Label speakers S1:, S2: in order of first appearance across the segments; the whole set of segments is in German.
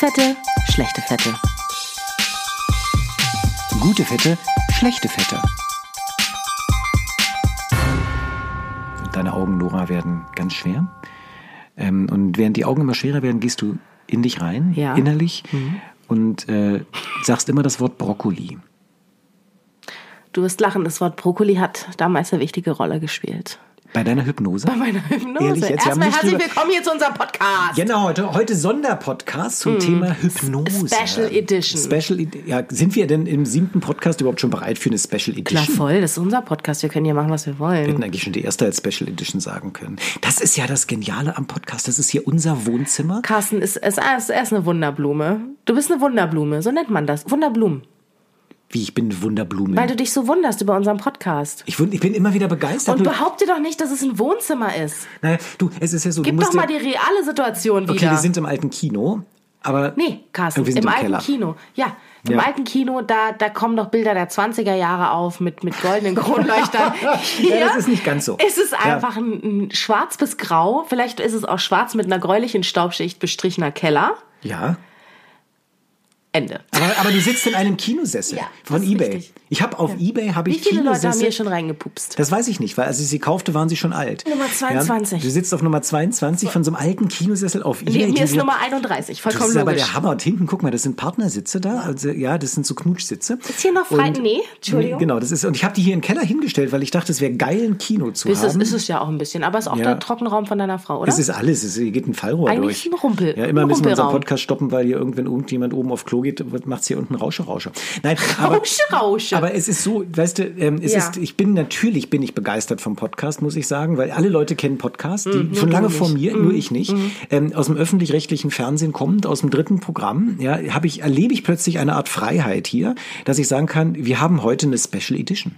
S1: Fette, schlechte Fette.
S2: Gute Fette, schlechte Fette. Deine Augen, Nora, werden ganz schwer. Ähm, und während die Augen immer schwerer werden, gehst du in dich rein,
S1: Ja.
S2: innerlich, und äh, sagst immer das Wort Brokkoli.
S1: Du wirst lachen, das Wort Brokkoli hat damals eine wichtige Rolle gespielt.
S2: Bei deiner Hypnose?
S1: Bei meiner Hypnose.
S2: Ehrlich jetzt? Wir
S1: Erstmal herzlich
S2: drüber-
S1: willkommen hier zu unserem Podcast.
S2: Genau, heute, heute Sonderpodcast zum Thema Hypnose.
S1: Hm. Special Edition.
S2: Special, Ed- ja, sind wir denn im siebten Podcast überhaupt schon bereit für eine Special
S1: Klar,
S2: Edition?
S1: voll, das ist unser Podcast. Wir können hier machen, was wir
S2: Wir
S1: wollen.
S2: hätten eigentlich schon die erste als Special Edition sagen können. Das ist ja das Geniale am Podcast. Das ist hier unser Wohnzimmer.
S1: Carsten ist, ist, ist, er ist eine Wunderblume. Du bist eine Wunderblume, so nennt man das. Wunderblumen.
S2: Wie ich bin Wunderblume.
S1: Weil du dich so wunderst über unseren Podcast.
S2: ich, wund- ich bin immer wieder begeistert.
S1: Und behaupte doch nicht, dass es ein Wohnzimmer ist.
S2: naja, du, es ist ja so,
S1: Gib doch mal
S2: ja,
S1: die reale Situation wieder.
S2: Okay, wir sind im alten Kino, aber
S1: Nee, Carsten,
S2: wir sind
S1: im,
S2: im
S1: alten
S2: Keller.
S1: Kino. Ja, im
S2: Ja.
S1: alten Kino, da, da kommen doch Bilder der 20er Jahre auf mit, mit goldenen Kronleuchtern. Hier
S2: Ja, das ist nicht ganz so.
S1: Ist es
S2: Ja.
S1: einfach ein, ein schwarz bis grau. Vielleicht ist es auch schwarz mit einer gräulichen Staubschicht bestrichener Keller.
S2: ja.
S1: Ende.
S2: Aber, aber du sitzt in einem Kinosessel
S1: Ja,
S2: von
S1: das ist
S2: eBay.
S1: richtig.
S2: Ich habe auf eBay habe
S1: Wie
S2: ich
S1: viele Leute haben
S2: Kinosessel.
S1: hier schon reingepupst?
S2: Das weiß ich nicht, weil als ich sie kaufte, waren sie schon alt.
S1: Nummer 22.
S2: Ja, du sitzt auf Nummer 22 von so einem alten Kinosessel auf eBay.
S1: Neben mir ist Nummer 31,
S2: Das
S1: vollkommen
S2: ist aber
S1: logisch.
S2: der Hammer. Und hinten, guck mal, das sind Partnersitze da. Also, ja, das sind so Knutschsitze.
S1: Ist hier noch frei?
S2: Und-
S1: Nee, Entschuldigung.
S2: Genau, das ist, und ich habe die hier in den Keller hingestellt, weil ich dachte, es wäre geil, ein Kino zu
S1: Ist es,
S2: haben.
S1: ist es ja auch ein bisschen, aber es ist auch
S2: Ja.
S1: der Trockenraum von deiner Frau, oder?
S2: Es ist alles, es geht ein Fallrohr
S1: Eigentlich
S2: durch.
S1: ein Rumpel-
S2: Ja, immer
S1: ein
S2: müssen wir unseren. Podcast stoppen, weil hier irgendwann irgendjemand oben auf Klo geht, macht's hier unten Rausche, Rausche. Nein, aber,
S1: Rausche, Rausche.
S2: aber es ist so, weißt du, ähm, es
S1: Ja.
S2: ist, ich bin natürlich bin ich begeistert vom Podcast, muss ich sagen, weil alle Leute kennen Podcast, die
S1: Mhm,
S2: schon lange vor mir, nur ich nicht, ähm, aus dem öffentlich-rechtlichen Fernsehen kommt, aus dem dritten Programm, ja, habe ich erlebe ich plötzlich eine Art Freiheit hier, dass ich sagen kann, wir haben heute eine Special Edition.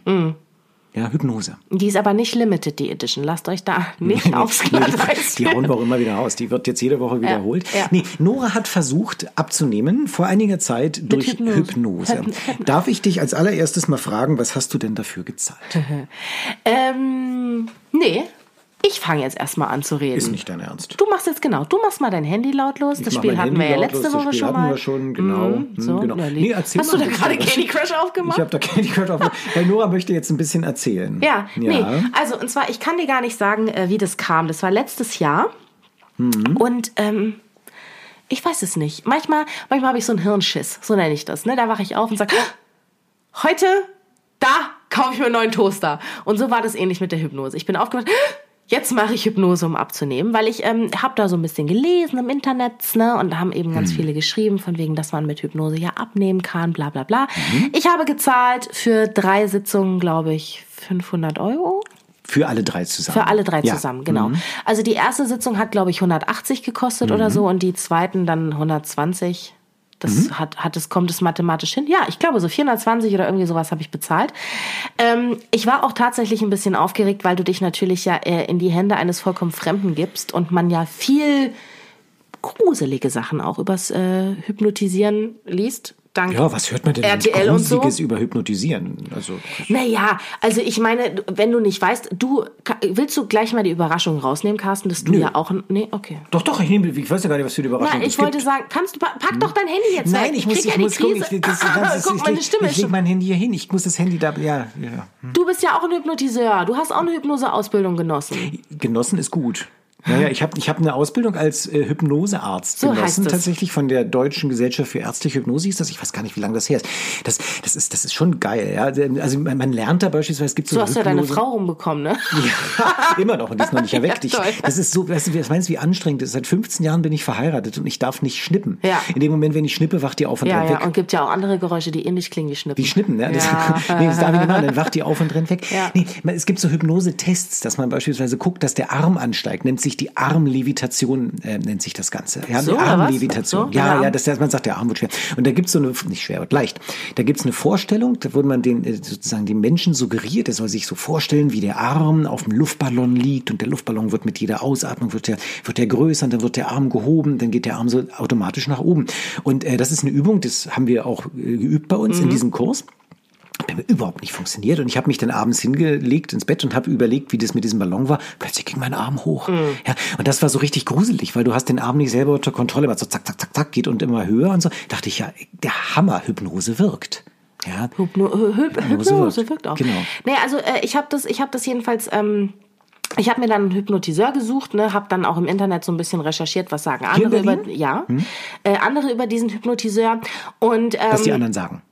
S2: Ja, Hypnose.
S1: Die ist aber nicht Limited, die Edition. Lasst euch da nicht aufs
S2: Nee,
S1: Glatteis
S2: die, die hauen wir auch immer wieder raus. Die wird jetzt jede Woche wiederholt.
S1: ja.
S2: Nee, Nora hat versucht abzunehmen, vor einiger Zeit durch
S1: Hypnose.
S2: Hypnose.
S1: Hypn-
S2: Darf ich dich als allererstes mal fragen, was hast du denn dafür gezahlt?
S1: Ähm, nee. Ich fange jetzt erstmal an zu reden.
S2: Ist nicht dein Ernst.
S1: Du machst jetzt genau, du machst mal dein Handy lautlos. das Spiel hatten
S2: Handy
S1: wir ja
S2: lautlos,
S1: letzte
S2: das
S1: Woche
S2: Spiel
S1: schon
S2: hatten
S1: mal.
S2: wir schon, genau. Hm,
S1: so,
S2: genau. Nee,
S1: Hast du da gerade. Candy Crush aufgemacht?
S2: Ich habe da Candy Crush auf. Weil Nora möchte jetzt ein bisschen erzählen.
S1: ja,
S2: ja.
S1: nee. Also, und zwar, ich kann dir gar nicht sagen, äh, wie das kam. Das war letztes Jahr.
S2: Mhm.
S1: Und, ähm, ich weiß es nicht. Manchmal, manchmal habe ich so einen Hirnschiss. So nenne ich das. Ne? Da wache ich auf und sage, heute, da kaufe ich mir einen neuen Toaster. Und so war das ähnlich mit der Hypnose. Ich bin aufgewacht, jetzt mache ich Hypnose, um abzunehmen, weil ich ähm, habe da so ein bisschen gelesen im Internet, ne, und da haben eben ganz viele geschrieben, von wegen, dass man mit Hypnose ja abnehmen kann, bla bla bla. Ich habe gezahlt für drei Sitzungen, glaube ich, 500 Euro.
S2: Für alle drei zusammen.
S1: Für alle drei
S2: Ja.
S1: zusammen, genau. Also die erste Sitzung hat, glaube ich, 180 gekostet oder so und die zweiten dann 120. Das hat, hat es, kommt es mathematisch hin? Ja, ich glaube, so 420 oder irgendwie sowas habe ich bezahlt. Ähm, ich war auch tatsächlich ein bisschen aufgeregt, weil du dich natürlich ja äh, in die Hände eines vollkommen Fremden gibst und man ja viel gruselige Sachen auch übers äh, Hypnotisieren liest. Dank
S2: Ja, was hört man denn
S1: RTL und so?
S2: Über Hypnotisieren? Also,
S1: Naja, also ich meine, wenn du nicht weißt, du willst du gleich mal die Überraschung rausnehmen, Carsten, dass du
S2: Nö.
S1: ja auch nee, okay.
S2: doch, doch, ich, nehme, ich weiß ja gar nicht, was für eine Überraschung
S1: Na, ich wollte
S2: gibt.
S1: sagen, kannst du pa- pack doch dein Handy jetzt
S2: Nein,
S1: weg.
S2: ich muss, ich
S1: ja
S2: muss gucken. Ich, das, das,
S1: Guck,
S2: ich,
S1: meine Stimme
S2: ich
S1: ist
S2: leg
S1: schon.
S2: mein Handy hier hin. Ich muss das Handy da, ja, ja.
S1: Du bist ja auch ein Hypnotiseur. Du hast auch eine Hypnoseausbildung genossen.
S2: Genossen ist gut. Naja, ich habe ich hab eine Ausbildung als äh, Hypnosearzt
S1: So
S2: genossen, tatsächlich von der Deutschen Gesellschaft für ärztliche Hypnose hieß das. Ich weiß gar nicht, wie lange das her ist. Das, das, ist, das ist schon geil. Ja? Also man, man lernt da beispielsweise, es gibt so
S1: Du hast ja deine
S2: Hypnose-
S1: Frau rumbekommen, ne?
S2: Ja, immer noch und die ist noch nicht erweckt. Ich, das ist so, weißt du, was meinst du, wie anstrengend das ist? Seit 15 Jahren bin ich verheiratet und ich darf nicht schnippen.
S1: Ja.
S2: In dem Moment, wenn ich schnippe, wacht die auf und
S1: Ja,
S2: rennt
S1: ja,
S2: weg.
S1: und gibt ja auch andere Geräusche, die ähnlich klingen wie Schnippen.
S2: Wie Schnippen, ne? Das,
S1: Ja.
S2: nee, das darf ich nicht machen, dann wacht die auf und rennt weg.
S1: Ja.
S2: Nee, es gibt so Hypnose-Tests, dass man beispielsweise guckt, dass der Arm ansteigt, nennt sich die Armlevitation, äh, nennt sich das Ganze. Ja,
S1: So,
S2: die? Armlevitation.
S1: So,
S2: ja,
S1: Arm.
S2: ja, das man sagt, der Arm wird schwer. Und da gibt's so eine, nicht schwer, wird leicht. Da gibt's eine Vorstellung, da wurde man den, äh, sozusagen dem Menschen suggeriert, er soll sich so vorstellen, wie der Arm auf dem Luftballon liegt und der Luftballon wird mit jeder Ausatmung, wird der, wird der größer und dann wird der Arm gehoben, dann geht der Arm so automatisch nach oben. Und äh, das ist eine Übung, das haben wir auch äh, geübt bei uns
S1: Mhm.
S2: in diesem Kurs hat mir überhaupt nicht funktioniert. Und ich habe mich dann abends hingelegt ins Bett und habe überlegt, wie das mit diesem Ballon war. Plötzlich ging mein Arm hoch.
S1: Mhm.
S2: Ja, und das war so richtig gruselig, weil du hast den Arm nicht selber unter Kontrolle, aber so zack, zack, zack, zack, geht und immer höher und so. Dachte ich, ja, der Hammer, Hypnose wirkt. Ja,
S1: Hypno Hy Hy Hypnose,
S2: wirkt.
S1: wirkt. auch.
S2: Genau.
S1: Nee, also äh, ich habe das, ich habe das jedenfalls. Ähm, ich habe mir dann einen Hypnotiseur gesucht, ne, habe dann auch im Internet so ein bisschen recherchiert, was sagen andere über, ja, äh, andere über diesen Hypnotiseur und ähm,
S2: was die anderen sagen.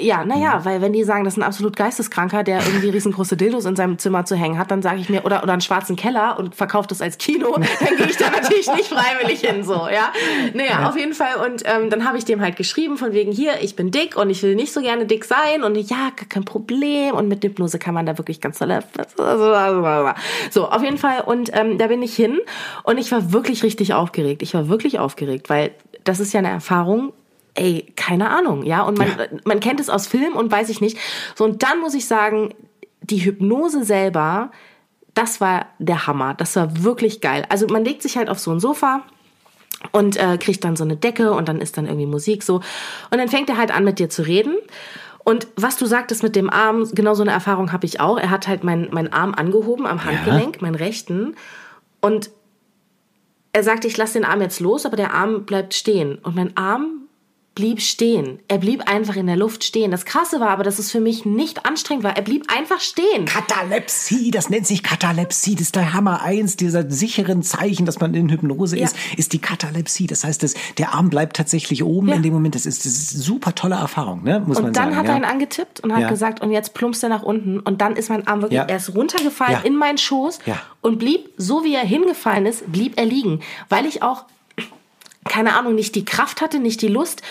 S1: Ja, naja, weil wenn die sagen, das ist ein absolut Geisteskranker, der irgendwie riesengroße Dildos in seinem Zimmer zu hängen hat, dann sage ich mir, oder, oder einen schwarzen Keller und verkauft es als Kino, dann gehe ich da natürlich nicht freiwillig hin, so, ja. Naja, auf jeden Fall. Und ähm, dann habe ich dem halt geschrieben, von wegen, hier, ich bin dick und ich will nicht so gerne dick sein und ja, gar kein Problem. Und mit Hypnose kann man da wirklich ganz tolle... So, auf jeden Fall. Und ähm, da bin ich hin und ich war wirklich richtig aufgeregt. Ich war wirklich aufgeregt, weil das ist ja eine Erfahrung, ey, keine Ahnung, ja. Und man, man kennt es aus Film und weiß ich nicht. So, und dann muss ich sagen, die Hypnose selber, das war der Hammer. Das war wirklich geil. Also man legt sich halt auf so ein Sofa und äh, kriegt dann so eine Decke und dann ist dann irgendwie Musik so. Und dann fängt er halt an mit dir zu reden. Und was du sagtest mit dem Arm, genau so eine Erfahrung habe ich auch. Er hat halt meinen mein Arm angehoben am Handgelenk, meinen rechten. Und er sagte, ich lasse den Arm jetzt los, aber der Arm bleibt stehen. Und mein Arm blieb stehen. Er blieb einfach in der Luft stehen. Das Krasse war aber, dass es für mich nicht anstrengend war. Er blieb einfach stehen.
S2: Katalepsie, das nennt sich Katalepsie, das ist der Hammer eins dieser sicheren Zeichen, dass man in Hypnose
S1: Ja.
S2: ist, ist die Katalepsie. Das heißt, das, der Arm bleibt tatsächlich oben
S1: Ja.
S2: in dem Moment. Das ist, das ist eine super tolle Erfahrung, ne? muss man
S1: Und dann
S2: sagen.
S1: hat er ihn angetippt und hat gesagt, und jetzt plumpst er nach unten. Und dann ist mein Arm wirklich,
S2: Ja.
S1: er ist runtergefallen in meinen Schoß und blieb, so wie er hingefallen ist, blieb er liegen. Weil ich auch, keine Ahnung, nicht die Kraft hatte, nicht die Lust.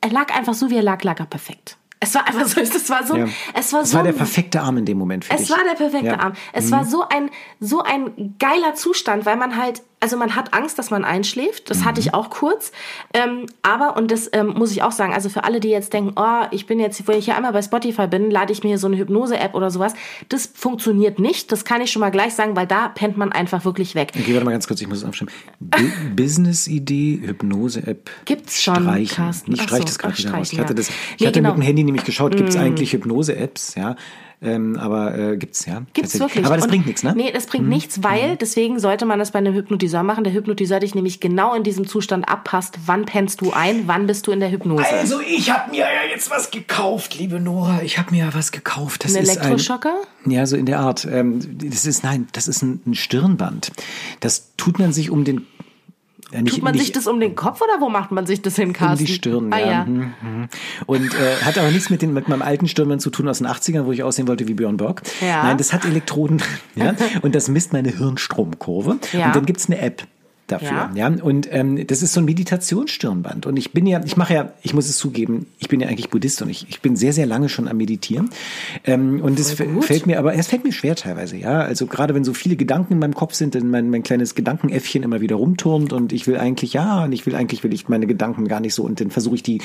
S1: Er lag einfach so, wie er lag, lag er perfekt. Es war einfach so, es war so,
S2: ja.
S1: es war
S2: Es
S1: so
S2: war der perfekte Arm in dem Moment für
S1: Es
S2: dich.
S1: war der perfekte
S2: Ja. Mhm.
S1: Arm. Es war so ein, so ein geiler Zustand, weil man halt, also man hat Angst, dass man einschläft. Das
S2: Mhm.
S1: hatte ich auch kurz. Ähm, aber, und das ähm, muss ich auch sagen, also für alle, die jetzt denken, oh, ich bin jetzt, wenn ich hier einmal bei Spotify bin, lade ich mir hier so eine Hypnose-App oder sowas. Das funktioniert nicht. Das kann ich schon mal gleich sagen, weil da pennt man einfach wirklich weg.
S2: Okay, warte mal ganz kurz, ich muss es. Bu- Business-Idee, Hypnose-App.
S1: Gibt's schon,
S2: Streichen.
S1: Carsten.
S2: Ich
S1: Ach
S2: streich
S1: so,
S2: das gerade wieder raus. Ich hatte, das, ich
S1: Nee,
S2: hatte
S1: genau. Mm.
S2: mit dem Handy nämlich geschaut, gibt es eigentlich Hypnose-Apps, ja. Ähm, aber äh, gibt's ja.
S1: Gibt's
S2: tatsächlich.
S1: wirklich.
S2: Aber das
S1: Und-
S2: bringt nichts, ne?
S1: Nee, das bringt nichts, weil deswegen sollte man das bei einem Hypnotiseur machen. Der Hypnotiseur dich nämlich genau in diesem Zustand abpasst. Wann pennst du ein? Wann bist du in der Hypnose?
S2: Also ich habe mir ja jetzt was gekauft, liebe Nora. Ich habe mir ja was gekauft. Das
S1: Ein
S2: ist
S1: Elektroschocker?
S2: Ein, ja, so in der Art. Ähm, das ist nein, das ist ein, ein Stirnband. Das tut man sich um den. Ja, nicht,
S1: Tut man
S2: nicht,
S1: sich das um den Kopf oder wo macht man sich das hin,
S2: um
S1: Carsten?
S2: die Stirn,
S1: ah,
S2: ja.
S1: ja.
S2: Mhm, mhm. Und äh, hat aber nichts mit, den, mit meinem alten Stirnband zu tun aus den 80ern, wo ich aussehen wollte wie Björn Borg.
S1: Ja.
S2: Nein, das hat Elektroden drin. Ja? Und das misst meine Hirnstromkurve.
S1: Ja.
S2: Und dann gibt's eine App dafür. Ja. Und ähm, das ist so ein Meditationsstirnband. Und ich bin ja, ich mache ja, ich muss es zugeben, ich bin ja eigentlich Buddhist und ich, ich bin sehr, sehr lange schon am Meditieren. Ähm, und es fällt mir aber, es fällt mir schwer teilweise, ja. Also gerade wenn so viele Gedanken in meinem Kopf sind, dann mein, mein kleines Gedankenäffchen immer wieder rumturmt und ich will eigentlich, ja, und ich will eigentlich, will ich meine Gedanken gar nicht so und dann versuche ich die.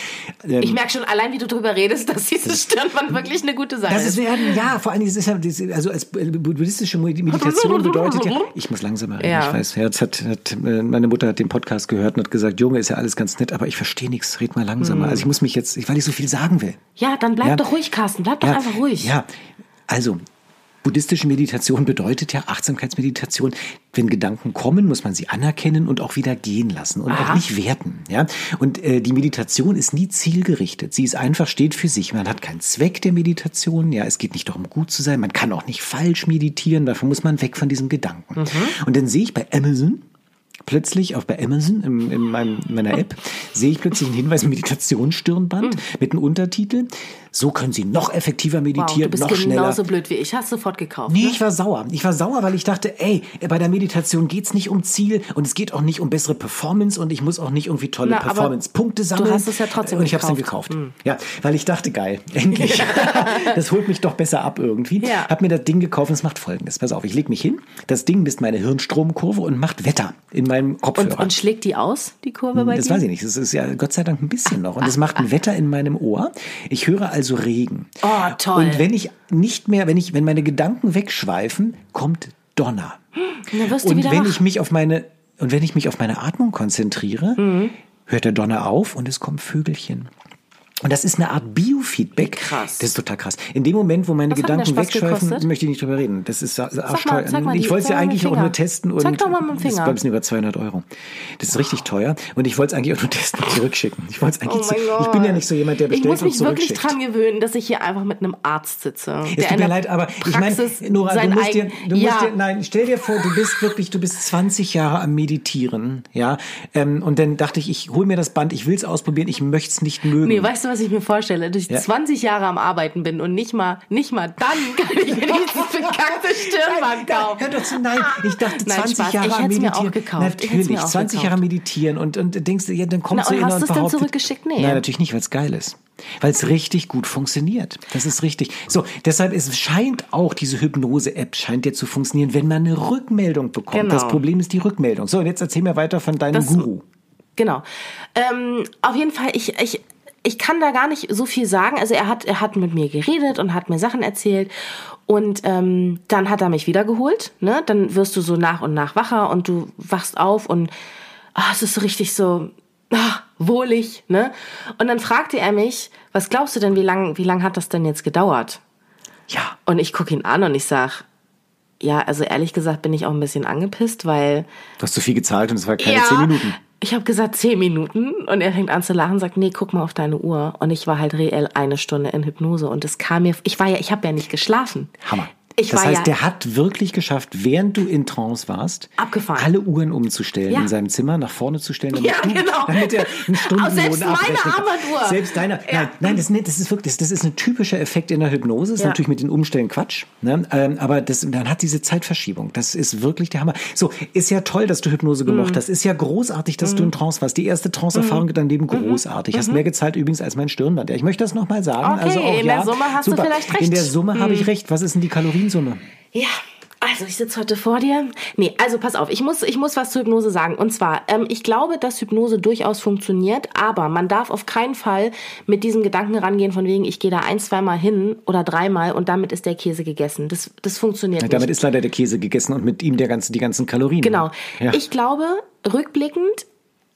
S2: Ähm,
S1: Ich merke schon allein, wie du drüber redest, dass dieses Stirnband wirklich eine gute Sache
S2: das
S1: ist.
S2: ist ja, ja, vor allen Dingen, das ist ja, das also als buddhistische Meditation bedeutet ja, ich muss langsamer reden,
S1: Ja.
S2: ich weiß, Herz hat, hat, äh, meine Mutter hat den Podcast gehört und hat gesagt, Junge, ist ja alles ganz nett, aber ich verstehe nichts, red mal langsamer. Also ich muss mich jetzt, weil ich so viel sagen will.
S1: ja, dann bleib
S2: Ja.
S1: doch ruhig, Carsten. Bleib doch
S2: ja,
S1: einfach ruhig.
S2: Ja, also buddhistische Meditation bedeutet ja Achtsamkeitsmeditation. Wenn Gedanken kommen, muss man sie anerkennen und auch wieder gehen lassen und auch
S1: Aha.
S2: nicht werten. Ja, und äh, die Meditation ist nie zielgerichtet. Sie ist einfach steht für sich. Man hat keinen Zweck der Meditation. Ja, es geht nicht darum, gut zu sein. Man kann auch nicht falsch meditieren. Dafür muss man weg von diesem Gedanken.
S1: Mhm.
S2: Und dann sehe ich bei Amazon plötzlich auch bei Amazon in, in, meinem, in meiner App sehe ich plötzlich einen Hinweis Meditationsstirnband mit einem Untertitel. So können Sie noch effektiver
S1: Wow,
S2: meditieren,
S1: du bist
S2: noch schneller.
S1: genauso blöd wie ich. Hast sofort gekauft.
S2: Nee,
S1: ne?
S2: ich war sauer. Ich war sauer, weil ich dachte, ey, bei der Meditation geht's nicht um Ziel und es geht auch nicht um bessere Performance und ich muss auch nicht irgendwie tolle Performance-Punkte sammeln.
S1: hast es ja trotzdem
S2: Und ich hab's dann
S1: gekauft. Hm.
S2: gekauft. Ja, weil ich dachte, geil, endlich. das holt mich doch besser ab irgendwie.
S1: Ja.
S2: Hab mir das Ding gekauft und es macht folgendes. Pass auf, ich leg mich hin, das Ding misst meine Hirnstromkurve und macht Wetter in meinem Kopfhörer.
S1: Und, und schlägt die aus, die Kurve bei
S2: Das
S1: dir?
S2: weiß ich nicht. Das ist ja Gott sei Dank ein bisschen noch. Und es macht ein Wetter in meinem Ohr. Ich höre also Regen.
S1: Oh, toll.
S2: Und wenn ich nicht mehr, wenn ich, wenn meine Gedanken wegschweifen, kommt Donner.
S1: du
S2: Und wenn
S1: wach.
S2: ich mich auf meine, und wenn ich mich auf meine Atmung konzentriere,
S1: Mhm.
S2: hört der Donner auf und es kommen Vögelchen. Und das ist eine Art Biofeedback.
S1: Krass.
S2: Das ist total krass. In dem Moment, wo meine
S1: Was
S2: Gedanken wegschweifen,
S1: gekostet?
S2: möchte ich nicht drüber reden. Das ist
S1: mal
S2: ich wollte es ja eigentlich auch nur testen und
S1: Zeig doch mal mit dem
S2: das ist
S1: Finger.
S2: ein bisschen über 200 Euro. Das ist richtig teuer und ich wollte es eigentlich auch nur testen und zurückschicken. Ich wollte es eigentlich,
S1: Oh
S2: zu- ich bin ja nicht so jemand, der
S1: Ich
S2: bestellt
S1: muss
S2: und
S1: mich wirklich
S2: zurückschickt.
S1: dran gewöhnen, dass ich hier einfach mit einem Arzt sitze.
S2: Es tut mir leid, aber ich meine, Nora, du musst dir, du musst
S1: ja.
S2: dir, nein, stell dir vor, du bist wirklich, du bist 20 Jahre am Meditieren, ja, ähm, und dann dachte ich, ich hole mir das Band, ich will es ausprobieren, ich möchte es nicht mögen.
S1: Nee, weißt du, was ich mir vorstelle? Dass ich
S2: Ja.
S1: 20 Jahre am Arbeiten bin und nicht mal, nicht mal dann kann ich mir dieses bekackte Stirnband kaufen.
S2: Hör doch zu, nein, ich dachte
S1: Nein,
S2: 20
S1: Spaß.
S2: Jahre
S1: Ich hätt's mir
S2: Meditieren.
S1: auch gekauft.
S2: Natürlich,
S1: mir auch
S2: 20
S1: gekauft.
S2: Jahre meditieren und, und denkst du, ja, dann kommst
S1: Na,
S2: du
S1: und
S2: hin
S1: hast
S2: und
S1: du's denn
S2: behauptet-
S1: zurückgeschickt? Nee.
S2: Nein, natürlich nicht, weil es geil ist. Weil es richtig gut funktioniert. Das ist richtig. So, deshalb es scheint auch diese Hypnose-App scheint dir zu funktionieren, wenn man eine Rückmeldung bekommt.
S1: Genau.
S2: Das Problem ist die Rückmeldung. So, und jetzt erzähl mir weiter von deinem
S1: Das-
S2: Guru.
S1: Genau. Ähm, auf jeden Fall, ich, ich, ich kann da gar nicht so viel sagen. Also er hat, er hat mit mir geredet und hat mir Sachen erzählt. Und ähm, dann hat er mich wiedergeholt. Ne? Dann wirst du so nach und nach wacher und du wachst auf und ah, es ist so richtig so ah, wohlig. Ne? Und dann fragte er mich, was glaubst du denn, wie lang, wie lang hat das denn jetzt gedauert?
S2: Ja.
S1: Und ich gucke ihn an und ich sag, ja, also ehrlich gesagt bin ich auch ein bisschen angepisst, weil
S2: Du hast zu viel gezahlt und es war keine 10 Minuten.
S1: Ich habe gesagt zehn Minuten und er fängt an zu lachen sagt, nee, guck mal auf deine Uhr. Und ich war halt reell eine Stunde in Hypnose und es kam mir, ich war ja, ich habe ja nicht geschlafen.
S2: Hammer.
S1: Ich
S2: das heißt,
S1: ja
S2: der hat wirklich geschafft, während du in Trance warst,
S1: Abgefahren.
S2: alle Uhren umzustellen
S1: Ja.
S2: in seinem Zimmer, nach vorne zu stellen, damit,
S1: Ja,
S2: du,
S1: genau.
S2: damit er einen Stundenlohn
S1: Selbst meine. Armbanduhr.
S2: Selbst deine.
S1: Ja.
S2: Nein, nein das, das ist wirklich, das, ist ein typischer Effekt in der Hypnose. Das ist natürlich mit den Umstellen Quatsch. Ne? Ähm, aber das, dann hat diese Zeitverschiebung. Das ist wirklich der Hammer. So, ist ja toll, dass du Hypnose
S1: Mhm.
S2: gemocht hast. Ist ja großartig, dass du in Trance warst. Die erste Trance-Erfahrung in deinem Leben großartig. Hast mehr gezahlt übrigens als mein Stirnband. Ja, ich möchte das nochmal sagen.
S1: Mhm. Okay,
S2: also auch,
S1: in der Summe hast du
S2: super.
S1: vielleicht recht. Mhm.
S2: In der Summe habe ich recht. Was ist denn die Kaloriensumme?
S1: Ja, also ich sitze heute vor dir. Nee, also pass auf, ich muss, ich muss was zur Hypnose sagen. Und zwar, ähm, ich glaube, dass Hypnose durchaus funktioniert, aber man darf auf keinen Fall mit diesem Gedanken rangehen, von wegen, ich gehe da ein, zweimal hin oder dreimal und damit ist der Käse gegessen. Das, das funktioniert nicht.
S2: Damit ist leider der Käse gegessen und mit ihm der ganze, die ganzen Kalorien.
S1: Genau.
S2: Ja.
S1: Ich glaube, rückblickend,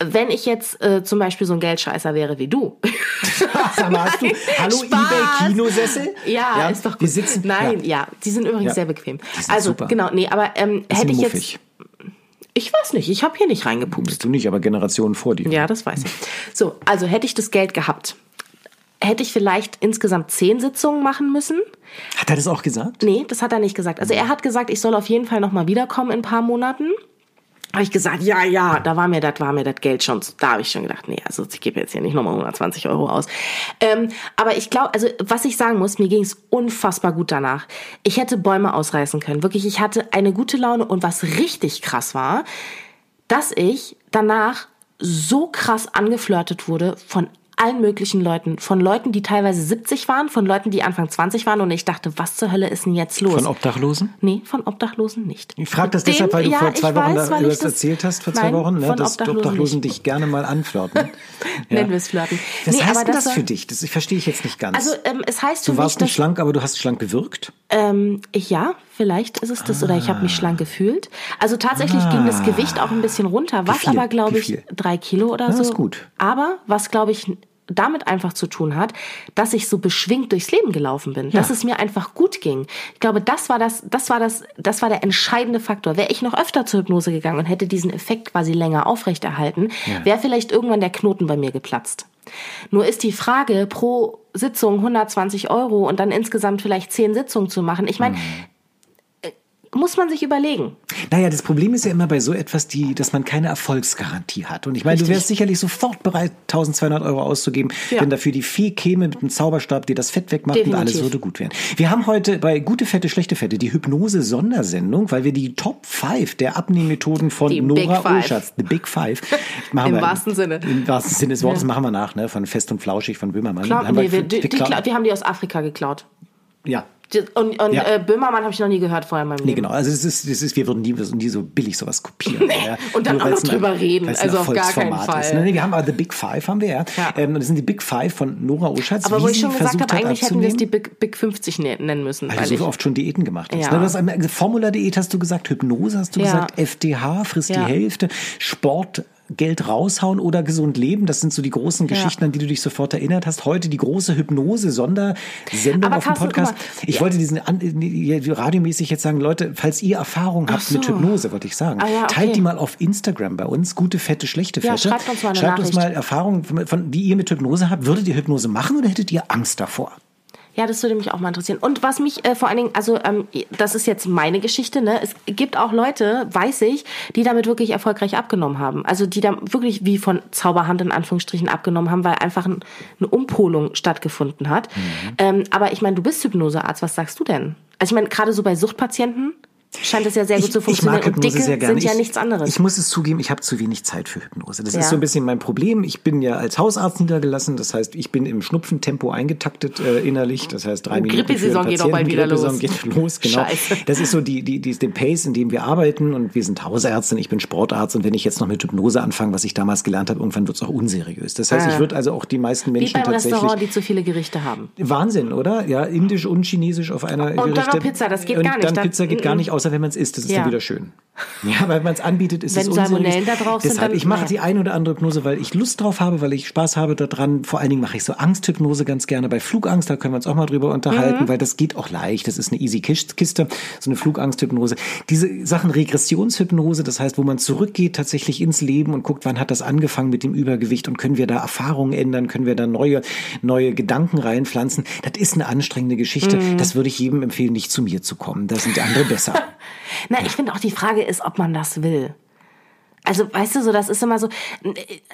S1: wenn ich jetzt äh, zum Beispiel so ein Geldscheißer wäre wie du.
S2: Sag mal, hast du, hallo
S1: Spaß.
S2: eBay Kinosessel?
S1: Ja, ist doch gut.
S2: Wir sitzen,
S1: Nein,
S2: ja.
S1: ja, die sind übrigens
S2: Ja.
S1: sehr bequem.
S2: Die
S1: also
S2: super.
S1: genau, nee, aber ähm, hätte ich
S2: muffig.
S1: jetzt, ich weiß nicht, ich habe hier nicht reingepupst.
S2: Bist du nicht, aber Generationen vor dir.
S1: Ja, das weiß ich. So, also hätte ich das Geld gehabt, hätte ich vielleicht insgesamt zehn Sitzungen machen müssen.
S2: Hat er das auch gesagt?
S1: Nee, das hat er nicht gesagt. Also er hat gesagt, ich soll auf jeden Fall noch mal wiederkommen in ein paar Monaten. Habe ich gesagt, ja, ja, da war mir das, war mir das Geld schon. Da habe ich schon gedacht, nee, also ich gebe jetzt hier nicht nochmal 120 Euro aus. Ähm, aber ich glaube, also was ich sagen muss, mir ging es unfassbar gut danach. Ich hätte Bäume ausreißen können. Wirklich, ich hatte eine gute Laune und was richtig krass war, dass ich danach so krass angeflirtet wurde von allen möglichen Leuten. Von Leuten, die teilweise 70 waren, von Leuten, die Anfang 20 waren. Und ich dachte, was zur Hölle ist denn jetzt los?
S2: Von Obdachlosen?
S1: Nee, von Obdachlosen nicht.
S2: Ich frage das
S1: Den-
S2: deshalb, weil du
S1: ja,
S2: vor zwei Wochen
S1: weiß,
S2: da, das erzählt hast, vor zwei
S1: Nein,
S2: Wochen, ne, dass
S1: Obdachlosen
S2: Obdachlosen dich gerne mal anflirten.
S1: Nennen wir es Flirten.
S2: Was
S1: Nee,
S2: heißt das
S1: war-
S2: für dich? Das verstehe ich jetzt nicht ganz.
S1: Also ähm, es heißt für
S2: du warst
S1: mich,
S2: nicht schlank, aber du hast schlank gewirkt.
S1: Ähm, ja, vielleicht ist es das oder ich habe
S2: Ah.
S1: mich schlank gefühlt. Also tatsächlich ging das Gewicht auch ein bisschen runter, was aber glaube ich drei Kilo oder
S2: Ja,
S1: so.
S2: ist gut.
S1: Aber was glaube ich damit einfach zu tun hat, dass ich so beschwingt durchs Leben gelaufen bin, dass es mir einfach gut ging. Ich glaube, das war das, das war das, das war der entscheidende Faktor. Wäre ich noch öfter zur Hypnose gegangen und hätte diesen Effekt quasi länger aufrechterhalten, wäre vielleicht irgendwann der Knoten bei mir geplatzt. Nur ist die Frage, pro Sitzung 120 Euro und dann insgesamt vielleicht 10 Sitzungen zu machen. Ich meine,
S2: Mhm.
S1: Muss man sich überlegen.
S2: Naja, das Problem ist ja immer bei so etwas, die, dass man keine Erfolgsgarantie hat. Und ich meine, du
S1: Richtig.
S2: wärst sicherlich sofort bereit, 1200 Euro auszugeben,
S1: Ja.
S2: wenn dafür die Fee käme mit einem Zauberstab, dir das Fett wegmacht und
S1: Definitiv.
S2: alles würde gut werden. Wir haben heute bei Gute Fette, Schlechte Fette die Hypnose-Sondersendung, weil wir die Top 5 der Abnehmmethoden von
S1: Die
S2: Nora
S1: Five.
S2: Oschatz, the Big Five, machen
S1: Im
S2: wir,
S1: wahrsten Sinne.
S2: Im wahrsten Sinne des Wortes machen wir nach, ne, von Fest und Flauschig von Böhmermann.
S1: Klar,
S2: Haben
S1: nee, wir, die, die, wir haben die aus Afrika geklaut.
S2: Ja,
S1: Und, und
S2: Ja.
S1: äh, Böhmermann habe ich noch nie gehört vorher in meinem
S2: Nee,
S1: Leben.
S2: genau. Also das ist, das ist, wir würden nie, nie so billig sowas kopieren. ja.
S1: und dann
S2: Nur
S1: auch noch
S2: ein-
S1: drüber reden.
S2: ein
S1: Also auf gar keinen Fall.
S2: Ist, ne? Nee, wir haben aber The Big Five, haben wir ja.
S1: Ja.
S2: Ähm, das sind die Big Five von Nora Oschatz.
S1: Aber wo ich schon gesagt habe, eigentlich hätten wir es die. Big, Big 50 ne- nennen müssen.
S2: weil
S1: Weil
S2: du so oft schon Diäten gemacht hast.
S1: Ja.
S2: Ne? Du hast einmal- Formula-Diät hast du gesagt, Hypnose hast du gesagt, FDH, frisst die Hälfte, Sport Geld raushauen oder gesund leben. Das sind so die großen Geschichten, an die du dich sofort erinnert hast. Heute die große Hypnose-Sondersendung auf dem Podcast. Ich
S1: ja.
S2: wollte diesen radiomäßig jetzt sagen, Leute, falls ihr Erfahrung habt
S1: so.
S2: mit Hypnose, wollte ich sagen,
S1: Ah, ja, okay.
S2: teilt die mal auf Instagram bei uns. Gute, fette, schlechte Fette.
S1: Ja, schreibt uns mal
S2: Schreibt uns mal Erfahrungen, von, von, die ihr mit Hypnose habt. Würdet ihr Hypnose machen oder hättet ihr Angst davor?
S1: Ja, das würde mich auch mal interessieren. Und was mich äh, vor allen Dingen, also ähm, das ist jetzt meine Geschichte, ne? Es gibt auch Leute, weiß ich, die damit wirklich erfolgreich abgenommen haben. Also die da wirklich wie von Zauberhand in Anführungsstrichen abgenommen haben, weil einfach ein, eine Umpolung stattgefunden hat.
S2: Mhm.
S1: Ähm, aber ich meine, du bist Hypnosearzt, was sagst du denn? Also ich meine, gerade so bei Suchtpatienten scheint es ja sehr gut zu funktionieren. Und
S2: Hypnose
S1: Dicke
S2: sehr gerne.
S1: sind ja
S2: ich,
S1: nichts anderes.
S2: Ich muss es zugeben, ich habe zu wenig Zeit für Hypnose. Das
S1: Ja.
S2: ist so ein bisschen mein Problem. Ich bin ja als Hausarzt niedergelassen. Das heißt, ich bin im Schnupfentempo eingetaktet äh, innerlich. Das heißt, drei
S1: Und
S2: Minuten
S1: Grippesaison geht auch bald wieder
S2: Grippesaison
S1: los.
S2: geht los, genau.
S1: Scheiße.
S2: Das ist so die, die, die, der Pace, in dem wir arbeiten. Und wir sind Hausärzte, ich bin Sportarzt. Und wenn ich jetzt noch mit Hypnose anfange, was ich damals gelernt habe, irgendwann wird es auch unseriös. Das heißt,
S1: Ah.
S2: ich würde also auch die meisten
S1: wie
S2: Menschen
S1: beim
S2: tatsächlich...
S1: Restaurant, die zu viele Gerichte haben.
S2: Wahnsinn, oder? Ja, indisch und chinesisch auf einer
S1: Und dann noch
S2: Gerichte.
S1: Pizza, das geht
S2: und
S1: gar nicht.
S2: Dann
S1: Da-
S2: Pizza geht gar nicht, außer wenn man es isst. Das ist
S1: Ja.
S2: dann wieder schön. Ja, weil man es anbietet, ist
S1: Wenn
S2: es unseriös.
S1: Salmonellen da drauf sind,
S2: Deshalb, ich mache die ein oder andere Hypnose, weil ich Lust drauf habe, weil ich Spaß habe daran. Vor allen Dingen mache ich so Angsthypnose ganz gerne. Bei Flugangst, da können wir uns auch mal drüber unterhalten,
S1: Mhm.
S2: weil das geht auch leicht. Das ist eine easy Kiste, so eine Flugangsthypnose. Diese Sachen Regressionshypnose, das heißt, wo man zurückgeht tatsächlich ins Leben und guckt, wann hat das angefangen mit dem Übergewicht und können wir da Erfahrungen ändern, können wir da neue, neue Gedanken reinpflanzen. Das ist eine anstrengende Geschichte.
S1: Mhm.
S2: Das würde ich jedem empfehlen, nicht zu mir zu kommen. Da sind andere besser.
S1: Na, ich finde auch die Frage ist, ob man das will. Also, weißt du, so, das ist immer so,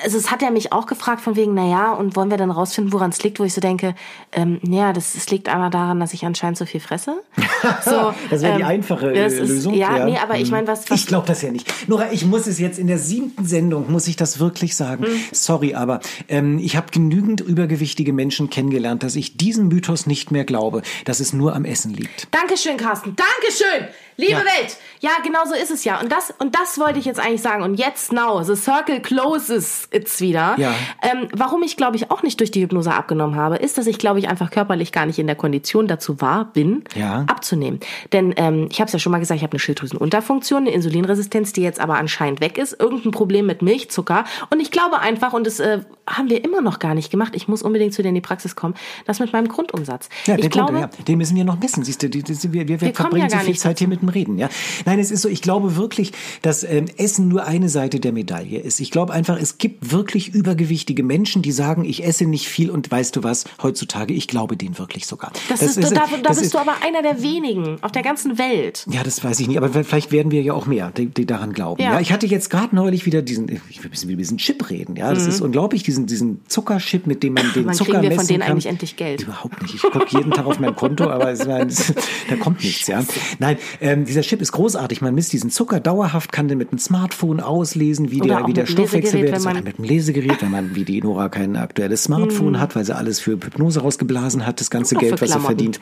S1: also es hat er mich auch gefragt von wegen, na ja, und wollen wir dann rausfinden, woran es liegt, wo ich so denke, ähm, ja, das, das liegt einmal daran, dass ich anscheinend so viel fresse. So,
S2: Das wäre die
S1: ähm,
S2: einfache
S1: das
S2: äh,
S1: ist-
S2: Lösung.
S1: Ja, nee, aber ich meine, was, was
S2: Ich glaube das ja nicht. Nora, ich muss es jetzt in der siebten Sendung, muss ich das wirklich sagen.
S1: Hm.
S2: Sorry, aber ähm, ich habe genügend übergewichtige Menschen kennengelernt, dass ich diesem Mythos nicht mehr glaube, dass es nur am Essen liegt.
S1: Dankeschön, Carsten. Dankeschön. Liebe
S2: Ja.
S1: Welt. Ja, genau so ist es ja. Und das, und das wollte ich jetzt eigentlich sagen. Und jetzt now, the circle closes it's wieder.
S2: Ja.
S1: Ähm, warum ich, glaube ich, auch nicht durch die Hypnose abgenommen habe, ist, dass ich, glaube ich, einfach körperlich gar nicht in der Kondition dazu war, bin,
S2: Ja.
S1: abzunehmen. Denn ähm, ich habe es ja schon mal gesagt, ich habe eine Schilddrüsenunterfunktion, eine Insulinresistenz, die jetzt aber anscheinend weg ist. Irgendein Problem mit Milchzucker. Und ich glaube einfach, und das äh, haben wir immer noch gar nicht gemacht, ich muss unbedingt zu dir in die Praxis kommen, das mit meinem Grundumsatz.
S2: Ja,
S1: ich glaube,
S2: Grund, ja, den müssen wir noch messen. Siehst du, die, die, wir, wir, wir verbringen
S1: ja
S2: so viel Zeit hier mit dem Reden. Ja, nein, es ist so. Ich glaube wirklich, dass ähm, Essen nur eine Seite der Medaille ist. Ich glaube einfach, es gibt wirklich übergewichtige Menschen, die sagen, ich esse nicht viel und weißt du was? Heutzutage, ich glaube denen wirklich sogar.
S1: Das, ist, da, da
S2: das
S1: bist
S2: ist-
S1: du aber einer der wenigen auf der ganzen Welt.
S2: Ja, das weiß ich nicht, aber vielleicht werden wir ja auch mehr, die, die daran glauben. Ja.
S1: Ja.
S2: ich hatte jetzt gerade neulich wieder diesen, ich will ein bisschen Chip reden. Ja, das ist unglaublich, diesen diesen Zuckerchip, mit dem man den.
S1: Wann
S2: Zucker
S1: kriegen wir von
S2: messen
S1: denen
S2: kann.
S1: eigentlich endlich Geld?
S2: Überhaupt nicht. Ich gucke jeden Tag auf mein Konto, aber es, war- es, da kommt nichts. Ja, nein, ähm, dieser Chip ist großartig. Man misst diesen Zucker dauerhaft, kann den mit dem Smartphone auslesen, wie
S1: Oder
S2: der wie der
S1: wenn
S2: Oder
S1: man-
S2: mit dem Lesegerät, wenn man wie die Nora kein aktuelles. Smartphone hat, weil sie alles für Hypnose rausgeblasen hat, das ganze Geld, was sie verdient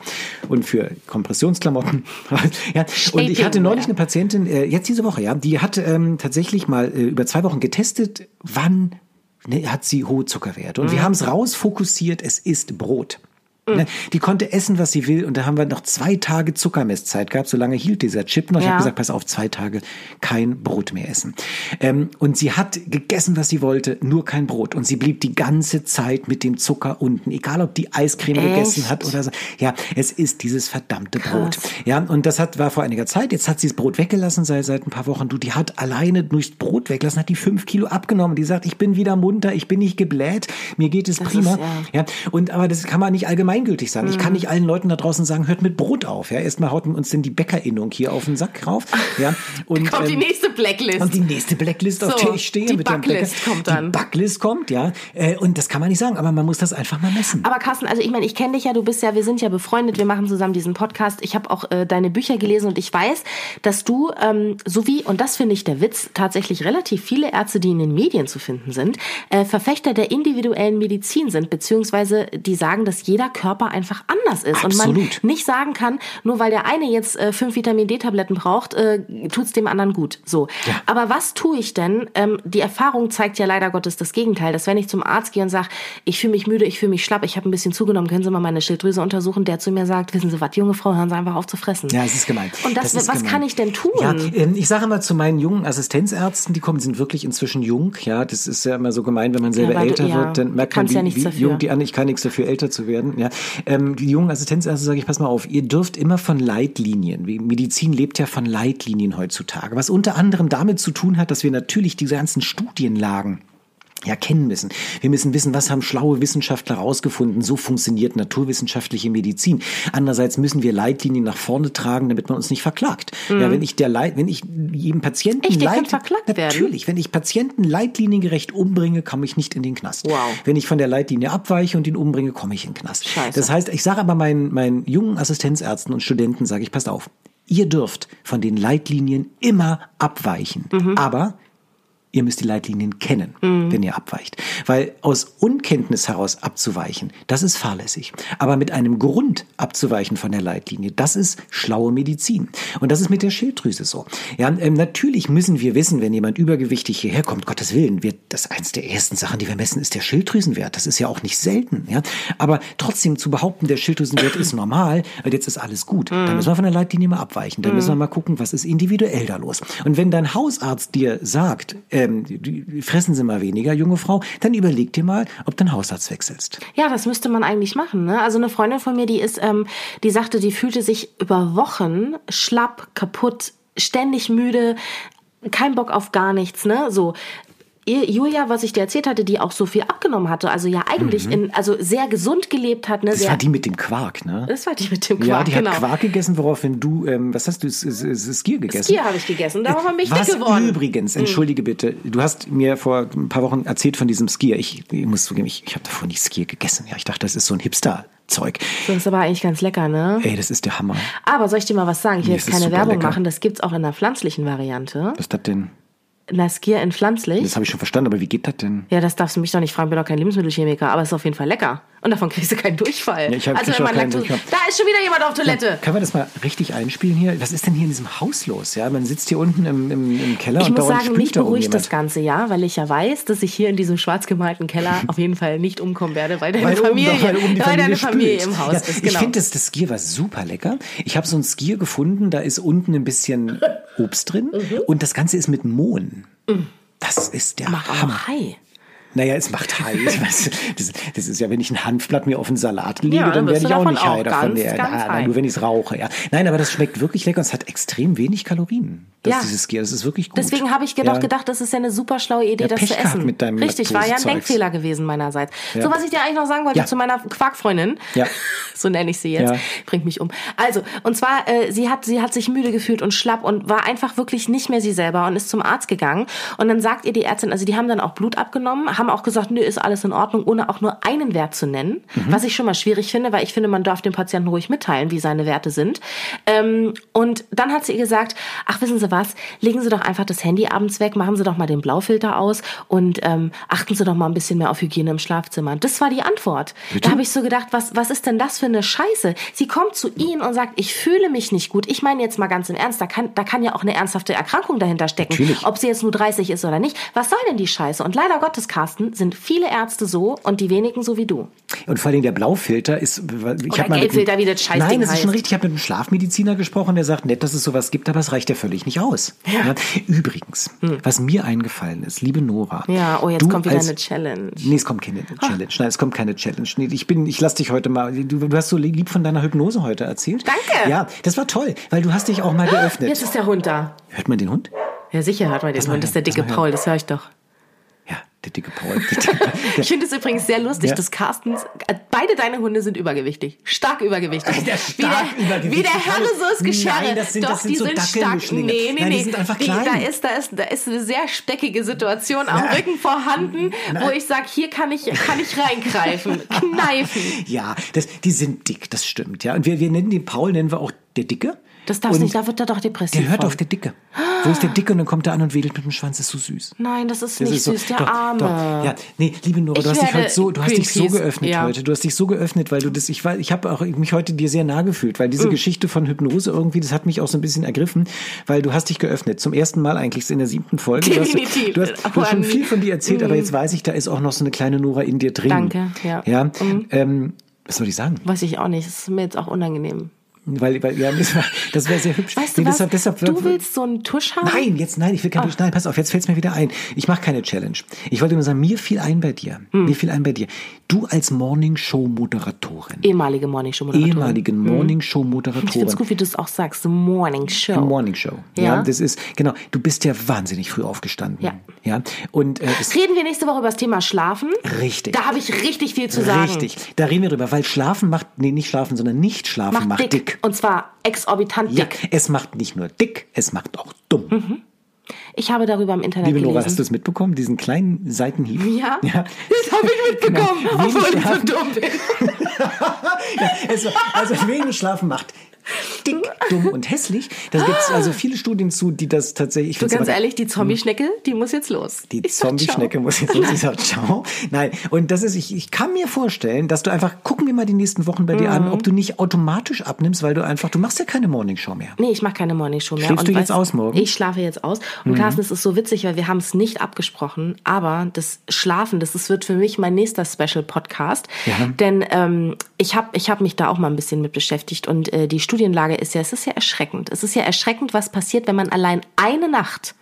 S2: und für Kompressionsklamotten. ja, und ich hatte neulich eine Patientin, äh, jetzt diese Woche, ja, die hat ähm, tatsächlich mal äh, über zwei Wochen getestet, wann hat sie hohe Zuckerwerte. Und
S1: Mhm.
S2: wir haben es rausfokussiert, es ist Brot. Ne, Die konnte essen, was sie will, und da haben wir noch zwei Tage Zuckermesszeit gehabt. So lange hielt dieser Chip noch. Ich
S1: Ja.
S2: habe gesagt, pass auf, zwei Tage kein Brot mehr essen. Ähm, und sie hat gegessen, was sie wollte, nur kein Brot. Und sie blieb die ganze Zeit mit dem Zucker unten, egal ob die Eiscreme
S1: Echt?
S2: gegessen hat oder so. Ja, es ist dieses verdammte Brot. Ja, und das hat, war vor einiger Zeit. Jetzt hat sie das Brot weggelassen seit, seit ein paar Wochen. Du, die hat alleine durchs Brot weglassen, hat die fünf Kilo abgenommen. Die sagt, ich bin wieder munter, ich bin nicht gebläht, mir geht es prima.
S1: ist, ja.
S2: Ja, und aber das kann man nicht allgemeingültig sagen. Ich
S1: Mhm.
S2: kann nicht allen Leuten da draußen sagen, hört mit Brot auf. Ja, erstmal haut uns denn die Bäckerinnung hier auf den Sack rauf. Ja, und
S1: Kommt die
S2: ähm,
S1: nächste Blacklist.
S2: und die nächste Blacklist, auf
S1: So,
S2: der ich stehe.
S1: die
S2: mit
S1: Backlist kommt dann.
S2: Die Backlist kommt, ja. Äh, Und das kann man nicht sagen, aber man muss das einfach mal messen.
S1: Aber Carsten, also ich meine, ich kenne dich ja, du bist ja, wir sind ja befreundet, wir machen zusammen diesen Podcast. Ich habe auch äh, deine Bücher gelesen und ich weiß, dass du, ähm, so wie, und das finde ich der Witz, tatsächlich relativ viele Ärzte, die in den Medien zu finden sind, äh, Verfechter der individuellen Medizin sind, beziehungsweise die sagen, dass jeder Körper einfach anders ist. Und man
S2: Absolut.
S1: nicht sagen kann, nur weil der eine jetzt äh, fünf Vitamin D-Tabletten braucht, äh, tut's dem anderen gut. So.
S2: Ja.
S1: Aber was tue ich denn? Ähm, die Erfahrung zeigt ja leider Gottes das Gegenteil, dass wenn ich zum Arzt gehe und sage, ich fühle mich müde, ich fühle mich schlapp, ich habe ein bisschen zugenommen, können Sie mal meine Schilddrüse untersuchen, der zu mir sagt, wissen Sie was, junge Frau, hören Sie einfach auf zu fressen.
S2: Ja, es ist gemein.
S1: Und das,
S2: ist
S1: was
S2: gemein.
S1: kann ich denn tun?
S2: Ja, ähm, ich sage immer zu meinen jungen Assistenzärzten, die kommen, sind wirklich inzwischen jung. Ja, das ist ja immer so gemein, wenn man selber
S1: du-
S2: älter
S1: ja,
S2: wird, dann merkt man, wie,
S1: ja
S2: wie jung die an. Ich kann nichts dafür, älter zu werden. Ja, ähm, die jungen Assistenzärzte sage ich, pass mal auf, ihr dürft immer von Leitlinien. Medizin lebt ja von Leitlinien heutzutage, was unter anderem damit zu tun hat, dass wir natürlich diese ganzen Studienlagen ja kennen müssen. Wir müssen wissen, was haben schlaue Wissenschaftler herausgefunden. So funktioniert naturwissenschaftliche Medizin. Andererseits müssen wir Leitlinien nach vorne tragen, damit man uns nicht verklagt. Ja, wenn ich der Leit, wenn ich jedem Patienten
S1: Echt,
S2: Leit-
S1: verklagt werden?
S2: natürlich, wenn ich Patienten leitliniengerecht umbringe, komme ich nicht in den Knast.
S1: Wow.
S2: Wenn ich von der Leitlinie abweiche und ihn umbringe, komme ich in den Knast.
S1: Scheiße.
S2: Das heißt, ich sage aber meinen, meinen jungen Assistenzärzten und Studenten, sage ich, passt auf. Ihr dürft von den Leitlinien immer abweichen.
S1: Mhm.
S2: Aber Ihr müsst die Leitlinien kennen, wenn ihr abweicht. Weil aus Unkenntnis heraus abzuweichen, das ist fahrlässig. Aber mit einem Grund abzuweichen von der Leitlinie, das ist schlaue Medizin. Und das ist mit der Schilddrüse so. Ja, ähm, natürlich müssen wir wissen, wenn jemand übergewichtig hierher kommt, Gottes Willen, wird das eins der ersten Sachen, die wir messen, ist der Schilddrüsenwert. Das ist ja auch nicht selten. Ja? Aber trotzdem zu behaupten, der Schilddrüsenwert ist normal, weil jetzt ist alles gut, dann müssen wir von der Leitlinie mal abweichen. Dann müssen wir mal gucken, was ist individuell da los. Und wenn dein Hausarzt dir sagt, ähm, die- fressen Sie mal weniger, junge Frau, dann überleg dir mal, ob du den Hausarzt wechselst.
S1: Ja, das müsste man eigentlich machen. Ne? Also eine Freundin von mir, die ist, ähm, die sagte, die fühlte sich über Wochen schlapp, kaputt, ständig müde, kein Bock auf gar nichts. Ne, so. Julia, was ich dir erzählt hatte, die auch so viel abgenommen hatte, also ja eigentlich in, also sehr gesund gelebt hat, ne,
S2: Mhm. Das
S1: sehr,
S2: war die mit dem Quark, ne?
S1: das war die mit dem Quark,
S2: ja, die
S1: genau.
S2: hat Quark gegessen, woraufhin du, ähm, was hast du, Skier gegessen?
S1: Skier habe ich gegessen, darauf bin ich
S2: Was
S1: dick geworden.
S2: Übrigens, entschuldige bitte, du hast mir vor ein paar Wochen erzählt von diesem Skier. Ich, ich muss zugeben, ich, ich habe davor nicht Skier gegessen. Ja, ich dachte, das ist so ein Hipster-Zeug.
S1: Das ist aber eigentlich ganz lecker, ne?
S2: Ey, das ist der Hammer.
S1: Aber soll ich dir mal was sagen? Ich will
S2: Nee,
S1: jetzt
S2: es
S1: keine Werbung
S2: lecker.
S1: machen, das gibt's auch in der pflanzlichen Variante.
S2: Was ist das denn?
S1: Naskier in pflanzlich.
S2: Das habe ich schon verstanden, aber wie geht das denn?
S1: Ja, das darfst du mich doch nicht fragen, bin doch kein Lebensmittelchemiker, aber es ist auf jeden Fall lecker. Und davon kriegst du keinen Durchfall.
S2: Ja, ich hab-
S1: also wenn man
S2: Durchfall.
S1: da ist schon wieder jemand auf Toilette.
S2: Können wir das mal richtig einspielen hier? Was ist denn hier in diesem Haus los? Ja, man sitzt hier unten im, im, im Keller
S1: Ich
S2: und
S1: muss
S2: dauernd
S1: sagen, mich
S2: oben
S1: beruhigt das Ganze, ja, weil ich ja weiß, dass ich hier in diesem schwarz gemalten Keller auf jeden Fall nicht umkommen werde, weil deine
S2: Weil oben
S1: Familie,
S2: doch- weil oben die
S1: weil deine
S2: Familie
S1: Familie
S2: spült.
S1: im Haus
S2: ja,
S1: ist.
S2: Ich
S1: Genau.
S2: finde, das, das Skier war super lecker. Ich habe so ein Skier gefunden, da ist unten ein bisschen Obst drin
S1: Mhm.
S2: und das Ganze ist mit Mohn. Das ist der
S1: Mach
S2: Hammer. Naja, es macht weiß, das, das ist ja, wenn ich ein Hanfblatt mir auf den Salat lege,
S1: Ja,
S2: dann
S1: dann
S2: werde ich auch nicht high davon.
S1: ganz,
S2: Ja,
S1: ganz high.
S2: Nur wenn ich es rauche, ja. Nein, aber das schmeckt wirklich lecker und es hat extrem wenig Kalorien. Das
S1: Ja.
S2: dieses Skier, das ist wirklich gut.
S1: Deswegen habe ich gedacht,
S2: ja.
S1: gedacht, das ist ja eine super schlaue Idee,
S2: Ja,
S1: das zu essen.
S2: mit deinem
S1: Richtig, war ja ein. Denkfehler gewesen meinerseits.
S2: Ja.
S1: So, was ich dir eigentlich noch sagen wollte
S2: Ja.
S1: zu meiner Quarkfreundin,
S2: Ja.
S1: so nenne ich sie jetzt,
S2: Ja.
S1: bringt mich um. Also, und zwar, äh, sie hat, sie hat sich müde gefühlt und schlapp und war einfach wirklich nicht mehr sie selber und ist zum Arzt gegangen. Und dann sagt ihr die Ärztin, also die haben dann auch Blut abgenommen, haben auch gesagt, nö, ist alles in Ordnung, ohne auch nur einen Wert zu nennen,
S2: Mhm.
S1: was ich schon mal schwierig finde, weil ich finde, man darf dem Patienten ruhig mitteilen, wie seine Werte sind. Ähm, und dann hat sie ihr gesagt, ach, wissen Sie was, legen Sie doch einfach das Handy abends weg, machen Sie doch mal den Blaufilter aus und ähm, achten Sie doch mal ein bisschen mehr auf Hygiene im Schlafzimmer. Das war die Antwort. Da habe ich so gedacht, was, was ist denn das für eine Scheiße? Sie kommt zu Ihnen und sagt, ich fühle mich nicht gut. Ich meine jetzt mal ganz im Ernst, da kann, da kann ja auch eine ernsthafte Erkrankung dahinter stecken.
S2: Natürlich.
S1: Ob sie jetzt nur 30 ist oder nicht. Was soll denn die Scheiße? Und leider Gottes, Carsten, sind viele Ärzte so und die wenigen so wie du.
S2: Und vor allem der Blaufilter ist. Ich
S1: Oder
S2: hab mal
S1: Gelbfilter, wie das Scheißding
S2: Nein, das ist schon richtig. Ich habe mit einem Schlafmediziner gesprochen, der sagt, nett, dass es sowas gibt, aber es reicht ja völlig nicht aus. Ja. Übrigens, was mir eingefallen ist, liebe Nora.
S1: Ja, oh, jetzt kommt wieder
S2: als-
S1: eine Challenge.
S2: Nee, es kommt keine Challenge. Nein, es kommt keine Challenge. Nee, ich bin, ich lass dich heute mal. Du, du hast so lieb von deiner Hypnose heute erzählt.
S1: Danke.
S2: Ja, das war toll, weil du hast dich auch mal geöffnet.
S1: Jetzt ist der Hund da.
S2: Hört man den Hund?
S1: Ja, sicher hört man den Hund. Das ist der dicke Paul, das höre ich doch.
S2: Der dicke Paul. Der dicke,
S1: Ich finde es übrigens sehr lustig,
S2: Ja.
S1: dass Carstens, äh, beide deine Hunde sind übergewichtig. Stark übergewichtig.
S2: Der
S1: wie, der,
S2: stark übergewichtig.
S1: wie der Herre so ist Geschirre.
S2: Nein, das sind-
S1: Doch,
S2: das sind
S1: die
S2: so
S1: sind stark. Nee, nee,
S2: Nein, die
S1: nee.
S2: sind einfach klein.
S1: da, ist, da, ist, da ist eine sehr speckige Situation am Rücken vorhanden, wo ich sage, hier kann ich, kann ich reingreifen. Kneifen.
S2: Ja, das, die sind dick, das stimmt, ja. Und wir, wir nennen den Paul, nennen wir auch der Dicke.
S1: Das darf's
S2: Und
S1: nicht, da wird er doch depressiv.
S2: Der hört
S1: von.
S2: auf der Dicke. Wo ist der Dicke? Und dann kommt er an und wedelt mit dem Schwanz. Das ist so süß.
S1: Nein, das ist
S2: Das
S1: nicht
S2: ist so,
S1: süß, der
S2: doch,
S1: Arme.
S2: Doch, ja, nee, liebe Nora,
S1: Ich
S2: du hast dich heute so, du hast dich so geöffnet
S1: ja.
S2: heute. Du hast dich so geöffnet, weil du das, ich war, ich habe auch mich heute dir sehr nah gefühlt, weil
S1: Mm.
S2: diese Geschichte von Hypnose irgendwie, das hat mich auch so ein bisschen ergriffen, weil du hast dich geöffnet. Zum ersten Mal eigentlich in der siebten Folge.
S1: Definitiv.
S2: Du hast, du hast, du hast schon viel von dir erzählt, aber jetzt weiß ich, da ist auch noch so eine kleine Nora in dir drin.
S1: Danke, ja.
S2: Ja, ähm, was soll ich sagen?
S1: Weiß ich auch nicht, das ist mir jetzt auch unangenehm.
S2: Weil, weil ja, das, wäre sehr hübsch.
S1: Weißt du
S2: Nee, deshalb, deshalb,
S1: du willst so einen Tusch haben?
S2: Nein, jetzt nein, ich will keinen Nein, pass auf, jetzt fällt's mir wieder ein. Ich mache keine Challenge. Ich wollte nur sagen, mir fiel ein bei dir.
S1: Hm.
S2: Mir fiel ein bei dir. Du als Morning-Show-Moderatorin.
S1: Ehemalige Morning Show Moderatorin.
S2: Ehemaligen
S1: Ich find's
S2: Morning-Show-Moderatorin.
S1: gut, wie du es auch sagst. Morning Show.
S2: Morning Show. Ja.
S1: Ja.
S2: das ist, genau, du bist ja wahnsinnig früh aufgestanden.
S1: Ja.
S2: Ja. Und äh, es
S1: Reden wir nächste Woche über das Thema Schlafen?
S2: Richtig.
S1: Da habe ich richtig viel zu sagen.
S2: Richtig. Da reden wir drüber, weil Schlafen macht, nee, nicht schlafen, sondern nicht schlafen
S1: Macht,
S2: macht,
S1: dick.
S2: dick.
S1: Und zwar exorbitant
S2: Ja,
S1: dick.
S2: es macht nicht nur dick, es macht auch dumm.
S1: Ich habe darüber im Internet
S2: Liebe Nora, hast
S1: gelesen.
S2: du es mitbekommen, diesen kleinen Seitenhieb?
S1: ja,
S2: Ja.
S1: das habe ich mitbekommen,
S2: Genau.
S1: obwohl ich so dumm bin.
S2: Also, also wenig schlafen macht dick, dumm und hässlich. Da gibt es also viele Studien zu, die das tatsächlich. Ich
S1: Du, ganz ehrlich, die Zombie-Schnecke, die muss jetzt los.
S2: Die Zombie-Schnecke muss jetzt los. Ich sag ciao. Nein, und das ist, ich, ich kann mir vorstellen, dass du einfach, gucken wir mal die nächsten Wochen bei dir an,
S1: Mhm.
S2: ob du nicht automatisch abnimmst, weil du einfach, du machst ja keine Morningshow mehr.
S1: Nee, ich mache keine Morningshow mehr.
S2: Schläfst du jetzt
S1: weißt-
S2: aus morgen?
S1: Ich schlafe jetzt aus. Und Carsten, es ist so witzig, weil wir haben es nicht abgesprochen, aber das Schlafen, das ist, wird für mich mein nächster Special-Podcast.
S2: Ja.
S1: Denn ähm, ich habe ich hab mich da auch mal ein bisschen mit beschäftigt und äh, die Studienlage ist ja, es ist ja erschreckend. Es ist ja erschreckend, was passiert, wenn man allein eine Nacht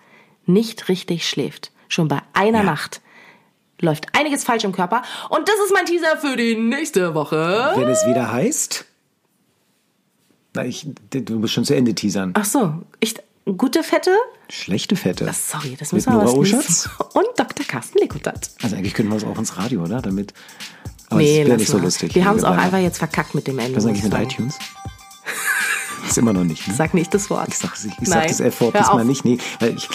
S1: nicht richtig schläft. Schon bei einer Nacht läuft einiges falsch im Körper. Und das ist mein Teaser für die nächste Woche.
S2: Wenn es wieder heißt, na, ich, du musst schon zu Ende teasern.
S1: Ach so, ich, gute Fette?
S2: Schlechte Fette.
S1: Das, sorry, das
S2: Mit
S1: müssen wir
S2: Nora
S1: was? Und Dr. Carsten Lekutat.
S2: Also eigentlich könnten wir es auch ins Radio, oder? Damit. Aber
S1: Nee,
S2: das wäre nicht so lustig.
S1: Wir haben es auch einfach jetzt verkackt mit dem Ende.
S2: Was ist eigentlich mit iTunes? Ist immer noch nicht. Ne?
S1: Sag nicht das Wort.
S2: Ich sag, ich, ich sag
S1: Nein,
S2: das F-Wort diesmal
S1: auf.
S2: nicht. Nee, weil ich,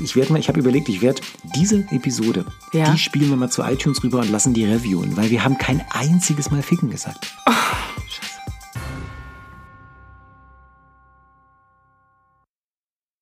S2: ich werde mal, ich habe überlegt, ich werde diese Episode,
S1: Ja.
S2: die spielen wir mal zu iTunes rüber und lassen die reviewen, weil wir haben kein einziges Mal Ficken gesagt.